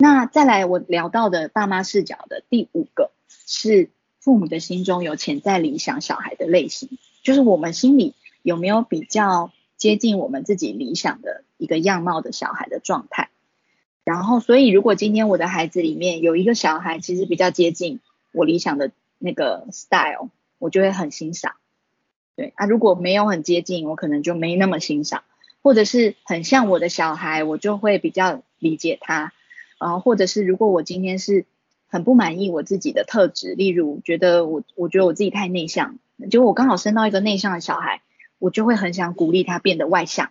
那再来我聊到的爸妈视角的第五个是父母的心中有潜在理想小孩的类型，就是我们心里有没有比较接近我们自己理想的一个样貌的小孩的状态。然后，所以如果今天我的孩子里面有一个小孩其实比较接近我理想的那个 style，我就会很欣赏。对啊，如果没有很接近，我可能就没那么欣赏，或者是很像我的小孩，我就会比较理解他。啊，或者是如果我今天是很不满意我自己的特质，例如觉得我我觉得我自己太内向，就我刚好生到一个内向的小孩，我就会很想鼓励他变得外向。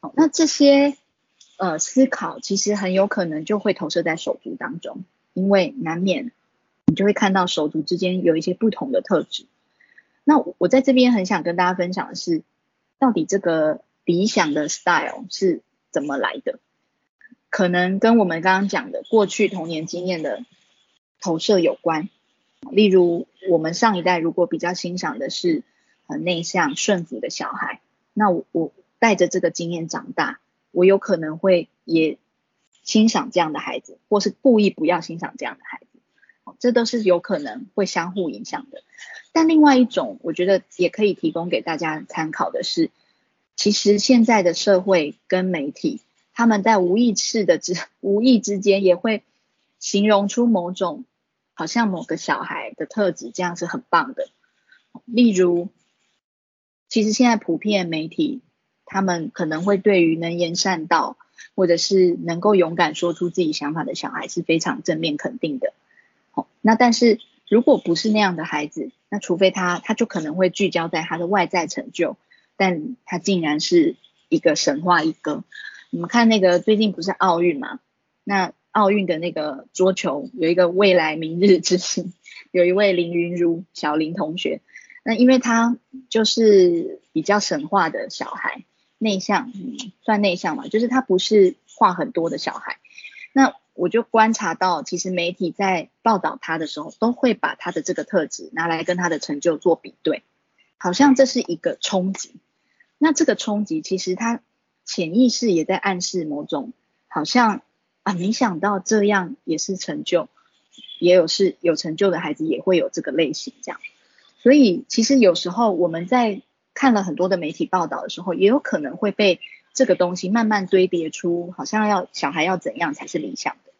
好，那这些呃思考其实很有可能就会投射在手足当中，因为难免你就会看到手足之间有一些不同的特质。那我在这边很想跟大家分享的是，到底这个理想的 style 是怎么来的？可能跟我们刚刚讲的过去童年经验的投射有关，例如我们上一代如果比较欣赏的是很内向顺服的小孩，那我我带着这个经验长大，我有可能会也欣赏这样的孩子，或是故意不要欣赏这样的孩子，这都是有可能会相互影响的。但另外一种，我觉得也可以提供给大家参考的是，其实现在的社会跟媒体。他们在无意识的之无意之间，也会形容出某种好像某个小孩的特质，这样是很棒的。例如，其实现在普遍媒体，他们可能会对于能言善道，或者是能够勇敢说出自己想法的小孩是非常正面肯定的。好，那但是如果不是那样的孩子，那除非他，他就可能会聚焦在他的外在成就，但他竟然是一个神话一哥。你们看那个最近不是奥运嘛？那奥运的那个桌球有一个未来明日之星，有一位林云如小林同学。那因为他就是比较神话的小孩，内向，算内向嘛，就是他不是话很多的小孩。那我就观察到，其实媒体在报道他的时候，都会把他的这个特质拿来跟他的成就做比对，好像这是一个冲击。那这个冲击其实他。潜意识也在暗示某种，好像啊，没想到这样也是成就，也有是有成就的孩子也会有这个类型这样，所以其实有时候我们在看了很多的媒体报道的时候，也有可能会被这个东西慢慢堆叠出，好像要小孩要怎样才是理想的。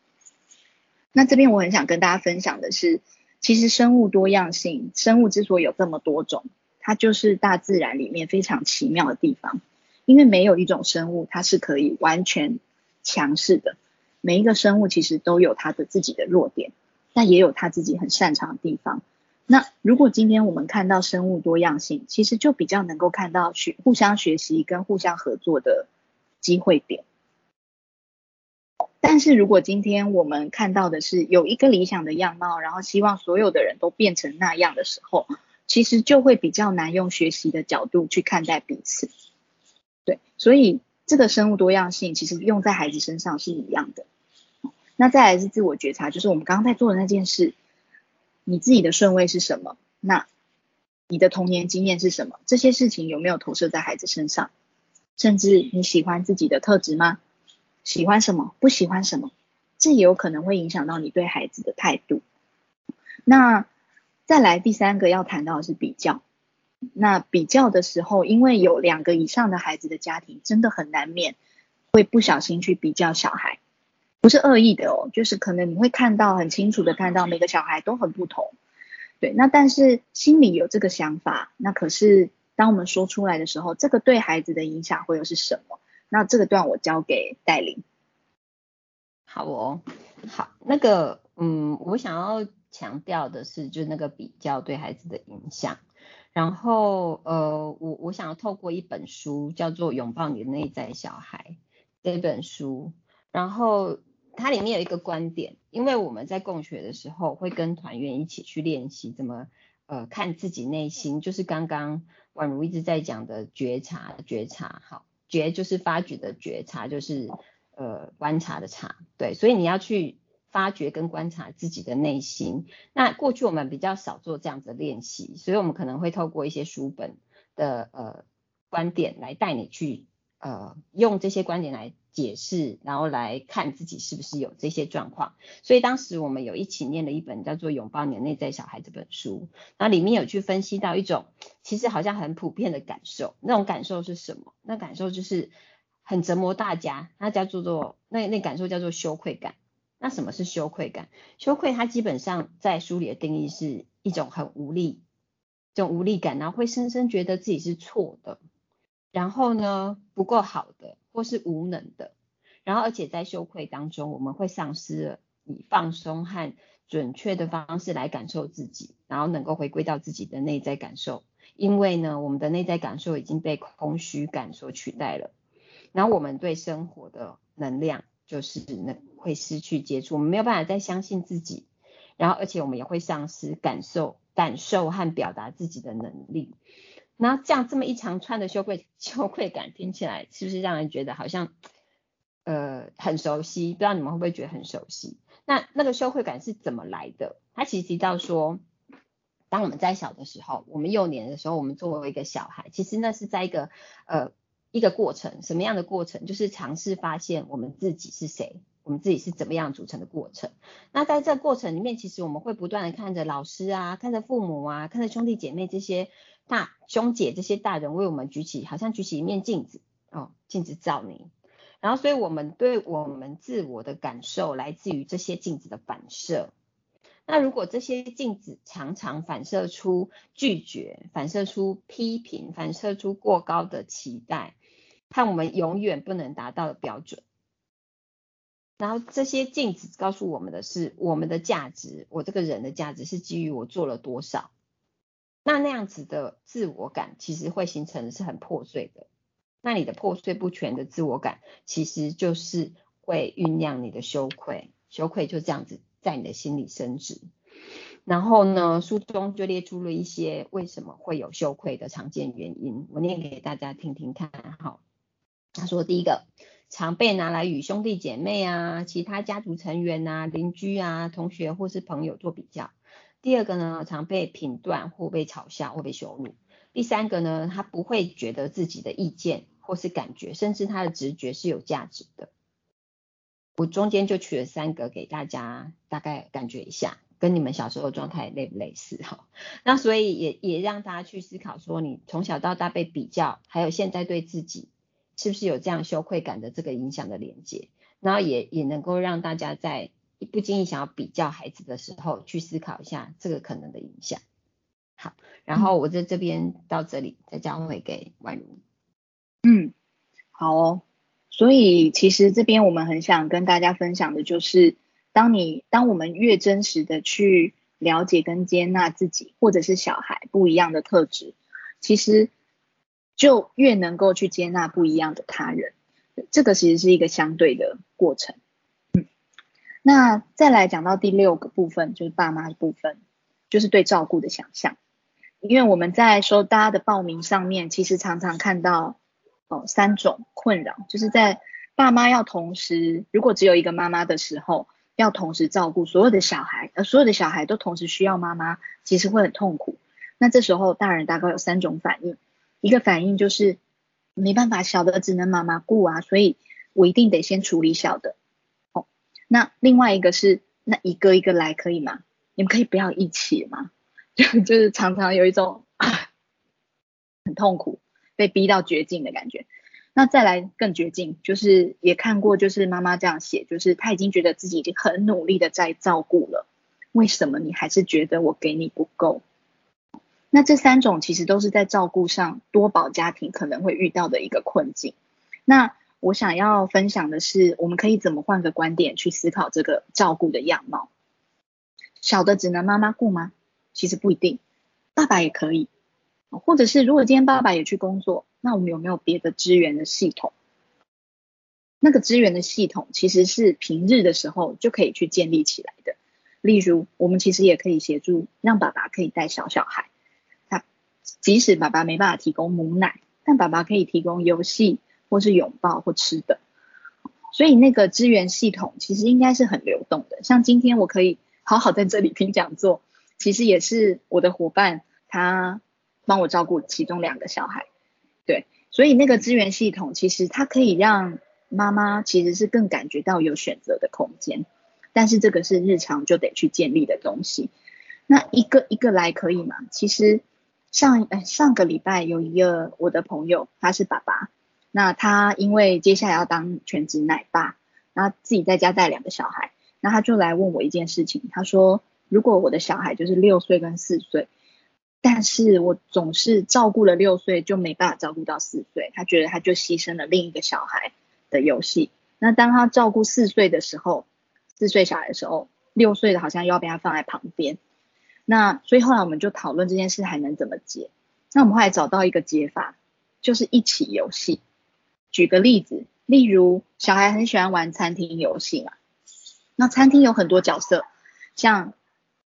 那这边我很想跟大家分享的是，其实生物多样性，生物之所以有这么多种，它就是大自然里面非常奇妙的地方。因为没有一种生物它是可以完全强势的，每一个生物其实都有它的自己的弱点，但也有它自己很擅长的地方。那如果今天我们看到生物多样性，其实就比较能够看到学互相学习跟互相合作的机会点。但是如果今天我们看到的是有一个理想的样貌，然后希望所有的人都变成那样的时候，其实就会比较难用学习的角度去看待彼此。对，所以这个生物多样性其实用在孩子身上是一样的。那再来是自我觉察，就是我们刚刚在做的那件事，你自己的顺位是什么？那你的童年经验是什么？这些事情有没有投射在孩子身上？甚至你喜欢自己的特质吗？喜欢什么？不喜欢什么？这也有可能会影响到你对孩子的态度。那再来第三个要谈到的是比较。那比较的时候，因为有两个以上的孩子的家庭，真的很难免会不小心去比较小孩，不是恶意的哦，就是可能你会看到很清楚的看到每个小孩都很不同，对，那但是心里有这个想法，那可是当我们说出来的时候，这个对孩子的影响会又是什么？那这个段我交给戴琳。好哦，好，那个嗯，我想要强调的是，就那个比较对孩子的影响。然后，呃，我我想要透过一本书，叫做《拥抱你的内在小孩》这本书，然后它里面有一个观点，因为我们在共学的时候，会跟团员一起去练习怎么，呃，看自己内心，就是刚刚宛如一直在讲的觉察，觉察，好，觉就是发掘的觉察，就是呃观察的察，对，所以你要去。发掘跟观察自己的内心。那过去我们比较少做这样子的练习，所以我们可能会透过一些书本的呃观点来带你去呃用这些观点来解释，然后来看自己是不是有这些状况。所以当时我们有一起念了一本叫做《拥抱你的内在小孩》这本书，那里面有去分析到一种其实好像很普遍的感受，那种感受是什么？那感受就是很折磨大家，那叫做做那那感受叫做羞愧感。那什么是羞愧感？羞愧它基本上在书里的定义是一种很无力，这种无力感，然后会深深觉得自己是错的。然后呢，不够好的或是无能的，然后而且在羞愧当中，我们会丧失了以放松和准确的方式来感受自己，然后能够回归到自己的内在感受。因为呢，我们的内在感受已经被空虚感所取代了，然后我们对生活的能量就是能会失去接触，我们没有办法再相信自己，然后而且我们也会丧失感受、感受和表达自己的能力。那这样这么一长串的羞愧 羞愧感听起来是不是让人觉得好像呃很熟悉？不知道你们会不会觉得很熟悉？那那个羞愧感是怎么来的？他其实提到说，当我们在小的时候，我们幼年的时候，我们作为一个小孩，其实那是在一个呃一个过程，什么样的过程？就是尝试发现我们自己是谁，我们自己是怎么样组成的过程。那在这过程里面，其实我们会不断的看着老师啊，看着父母啊，看着兄弟姐妹这些。大兄姐这些大人为我们举起，好像举起一面镜子哦，镜子照你。然后，所以我们对我们自我的感受来自于这些镜子的反射。那如果这些镜子常常反射出拒绝，反射出批评，反射出过高的期待，看我们永远不能达到的标准。然后这些镜子告诉我们的是，我们的价值，我这个人的价值是基于我做了多少。那那样子的自我感其实会形成是很破碎的，那你的破碎不全的自我感，其实就是会酝酿你的羞愧，羞愧就这样子在你的心里升值。然后呢，书中就列出了一些为什么会有羞愧的常见原因，我念给大家听听看。好，他说第一个，常被拿来与兄弟姐妹啊、其他家族成员啊、邻居啊、同学或是朋友做比较。第二个呢，常被评断或被嘲笑或被羞辱。第三个呢，他不会觉得自己的意见或是感觉，甚至他的直觉是有价值的。我中间就取了三个给大家大概感觉一下，跟你们小时候状态类不类似哈？那所以也也让大家去思考说，你从小到大被比较，还有现在对自己是不是有这样羞愧感的这个影响的连接，然后也也能够让大家在。不经意想要比较孩子的时候，去思考一下这个可能的影响。好，然后我在这边到这里再交回给婉如。嗯，好哦。所以其实这边我们很想跟大家分享的就是，当你当我们越真实的去了解跟接纳自己或者是小孩不一样的特质，其实就越能够去接纳不一样的他人。这个其实是一个相对的过程。嗯那再来讲到第六个部分，就是爸妈的部分，就是对照顾的想象。因为我们在收大家的报名上面，其实常常看到哦三种困扰，就是在爸妈要同时，如果只有一个妈妈的时候，要同时照顾所有的小孩，而所有的小孩都同时需要妈妈，其实会很痛苦。那这时候大人大概有三种反应，一个反应就是没办法，小的只能妈妈顾啊，所以我一定得先处理小的。哦那另外一个是，那一个一个来可以吗？你们可以不要一起吗？就就是常常有一种很痛苦、被逼到绝境的感觉。那再来更绝境，就是也看过，就是妈妈这样写，就是她已经觉得自己已经很努力的在照顾了，为什么你还是觉得我给你不够？那这三种其实都是在照顾上多宝家庭可能会遇到的一个困境。那我想要分享的是，我们可以怎么换个观点去思考这个照顾的样貌？小的只能妈妈顾吗？其实不一定，爸爸也可以。或者是如果今天爸爸也去工作，那我们有没有别的支援的系统？那个支援的系统其实是平日的时候就可以去建立起来的。例如，我们其实也可以协助让爸爸可以带小小孩。即使爸爸没办法提供母奶，但爸爸可以提供游戏。或是拥抱或吃的，所以那个资源系统其实应该是很流动的。像今天我可以好好在这里听讲座，其实也是我的伙伴他帮我照顾其中两个小孩，对，所以那个资源系统其实它可以让妈妈其实是更感觉到有选择的空间，但是这个是日常就得去建立的东西。那一个一个来可以吗？其实上哎上个礼拜有一个我的朋友，他是爸爸，那他因为接下来要当全职奶爸，然后自己在家带两个小孩，那他就来问我一件事情，他说如果我的小孩就是六岁跟四岁。但是我总是照顾了六岁，就没办法照顾到四岁。他觉得他就牺牲了另一个小孩的游戏。那当他照顾四岁的时候，四岁小孩的时候，六岁的好像又要被他放在旁边。那所以后来我们就讨论这件事还能怎么解。那我们后来找到一个解法，就是一起游戏。举个例子，例如小孩很喜欢玩餐厅游戏嘛，那餐厅有很多角色，像。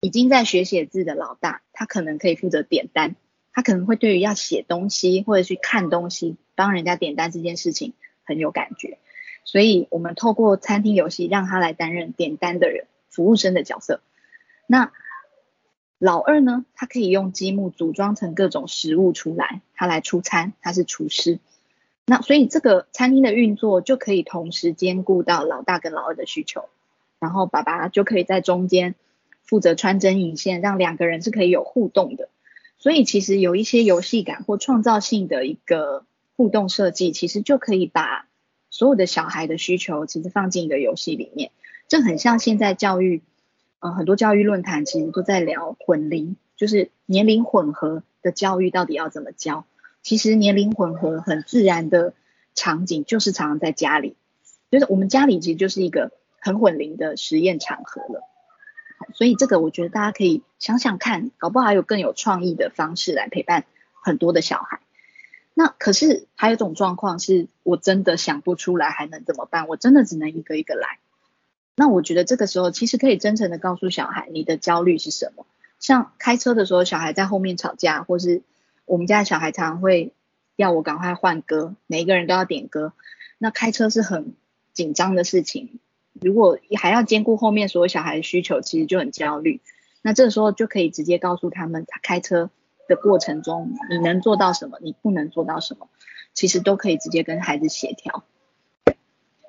已经在学写字的老大，他可能可以负责点单，他可能会对于要写东西或者去看东西，帮人家点单这件事情很有感觉，所以我们透过餐厅游戏让他来担任点单的人，服务生的角色。那老二呢，他可以用积木组装成各种食物出来，他来出餐，他是厨师。那所以这个餐厅的运作就可以同时兼顾到老大跟老二的需求，然后爸爸就可以在中间。负责穿针引线，让两个人是可以有互动的。所以其实有一些游戏感或创造性的一个互动设计，其实就可以把所有的小孩的需求其实放进一个游戏里面。这很像现在教育，呃，很多教育论坛其实都在聊混龄，就是年龄混合的教育到底要怎么教。其实年龄混合很自然的场景就是常常在家里，就是我们家里其实就是一个很混龄的实验场合了。所以这个我觉得大家可以想想看，搞不好还有更有创意的方式来陪伴很多的小孩。那可是还有一种状况是我真的想不出来还能怎么办？我真的只能一个一个来。那我觉得这个时候其实可以真诚的告诉小孩你的焦虑是什么。像开车的时候，小孩在后面吵架，或是我们家的小孩常常会要我赶快换歌，每一个人都要点歌。那开车是很紧张的事情。如果还要兼顾后面所有小孩的需求，其实就很焦虑。那这时候就可以直接告诉他们，他开车的过程中，你能做到什么，你不能做到什么，其实都可以直接跟孩子协调。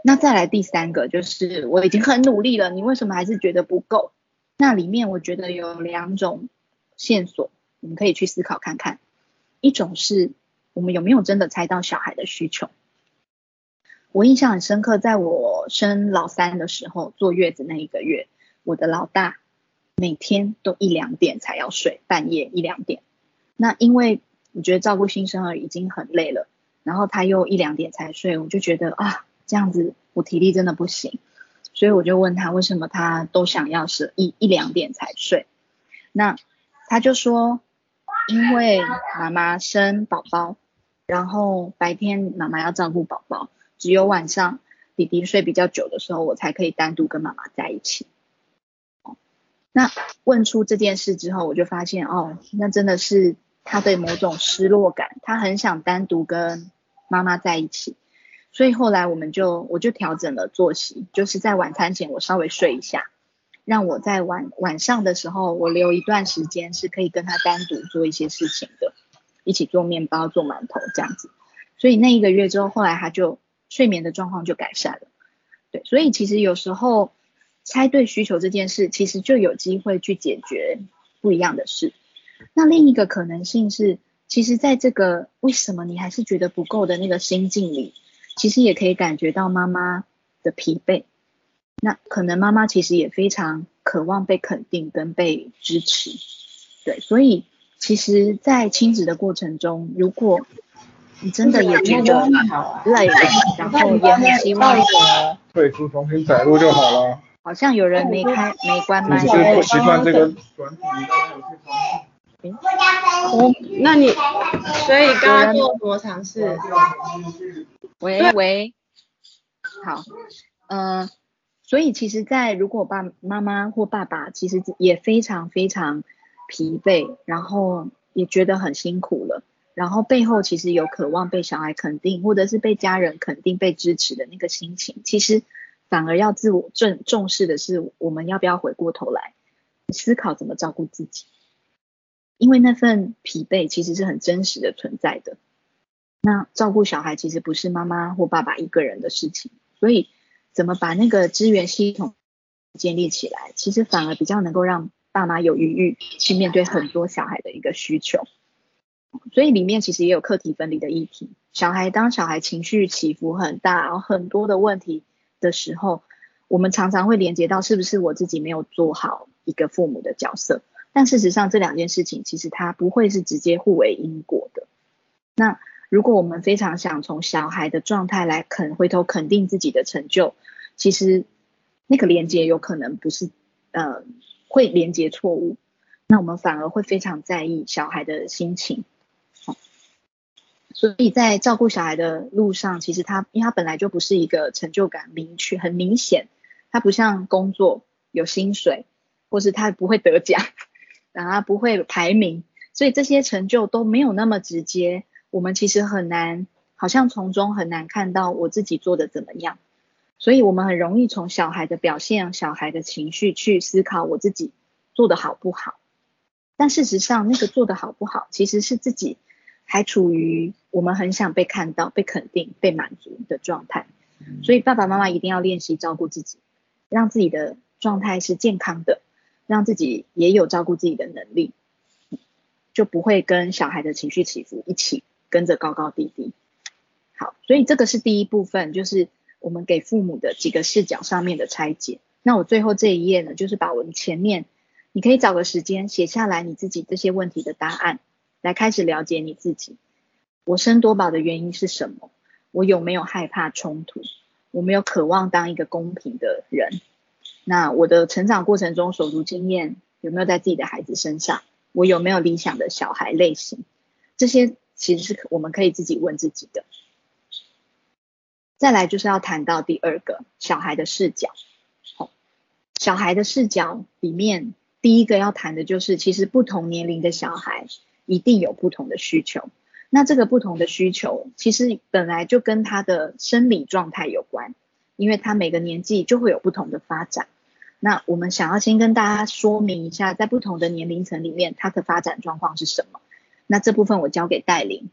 那再来第三个，就是我已经很努力了，你为什么还是觉得不够？那里面我觉得有两种线索，我们可以去思考看看。一种是我们有没有真的猜到小孩的需求。我印象很深刻，在我生老三的时候，坐月子那一个月，我的老大每天都一两点才要睡，半夜一两点。那因为我觉得照顾新生儿已经很累了，然后他又一两点才睡，我就觉得啊，这样子我体力真的不行，所以我就问他为什么他都想要是一一两点才睡。那他就说，因为妈妈生宝宝，然后白天妈妈要照顾宝宝。只有晚上弟弟睡比较久的时候，我才可以单独跟妈妈在一起。那问出这件事之后，我就发现哦，那真的是他对某种失落感，他很想单独跟妈妈在一起。所以后来我们就我就调整了作息，就是在晚餐前我稍微睡一下，让我在晚晚上的时候我留一段时间是可以跟他单独做一些事情的，一起做面包、做馒头这样子。所以那一个月之后，后来他就。睡眠的状况就改善了，对，所以其实有时候猜对需求这件事，其实就有机会去解决不一样的事。那另一个可能性是，其实在这个为什么你还是觉得不够的那个心境里，其实也可以感觉到妈妈的疲惫。那可能妈妈其实也非常渴望被肯定跟被支持，对，所以其实，在亲子的过程中，如果你真的也觉得累，然后也很希望退出重新载入就好了。好像有人没开没关麦。只是不习惯这个转体。我，那你，所以刚刚做什么尝试？喂喂，好，呃，所以其实，在如果爸妈妈或爸爸其实也非常非常疲惫，然后也觉得很辛苦了。然后背后其实有渴望被小孩肯定，或者是被家人肯定、被支持的那个心情，其实反而要自我重重视的是，我们要不要回过头来思考怎么照顾自己？因为那份疲惫其实是很真实的存在的。那照顾小孩其实不是妈妈或爸爸一个人的事情，所以怎么把那个资源系统建立起来，其实反而比较能够让爸妈有余裕去面对很多小孩的一个需求。所以里面其实也有课题分离的议题。小孩当小孩情绪起伏很大，然后很多的问题的时候，我们常常会连接到是不是我自己没有做好一个父母的角色。但事实上这两件事情其实它不会是直接互为因果的。那如果我们非常想从小孩的状态来肯回头肯定自己的成就，其实那个连接有可能不是呃会连接错误，那我们反而会非常在意小孩的心情。所以在照顾小孩的路上，其实他因为他本来就不是一个成就感明确很明显，他不像工作有薪水，或是他不会得奖，然后不会排名，所以这些成就都没有那么直接。我们其实很难，好像从中很难看到我自己做的怎么样，所以我们很容易从小孩的表现、小孩的情绪去思考我自己做的好不好。但事实上，那个做的好不好，其实是自己还处于我们很想被看到、被肯定、被满足的状态。所以爸爸妈妈一定要练习照顾自己，让自己的状态是健康的，让自己也有照顾自己的能力，就不会跟小孩的情绪起伏一起。跟着高高低低，好，所以这个是第一部分，就是我们给父母的几个视角上面的拆解。那我最后这一页呢，就是把我们前面，你可以找个时间写下来你自己这些问题的答案，来开始了解你自己。我生多宝的原因是什么？我有没有害怕冲突？我没有渴望当一个公平的人？那我的成长过程中手足经验有没有在自己的孩子身上？我有没有理想的小孩类型？这些。其实是我们可以自己问自己的。再来就是要谈到第二个小孩的视角。好，小孩的视角里面，第一个要谈的就是，其实不同年龄的小孩一定有不同的需求。那这个不同的需求，其实本来就跟他的生理状态有关，因为他每个年纪就会有不同的发展。那我们想要先跟大家说明一下，在不同的年龄层里面，他的发展状况是什么。那这部分我交给戴琳。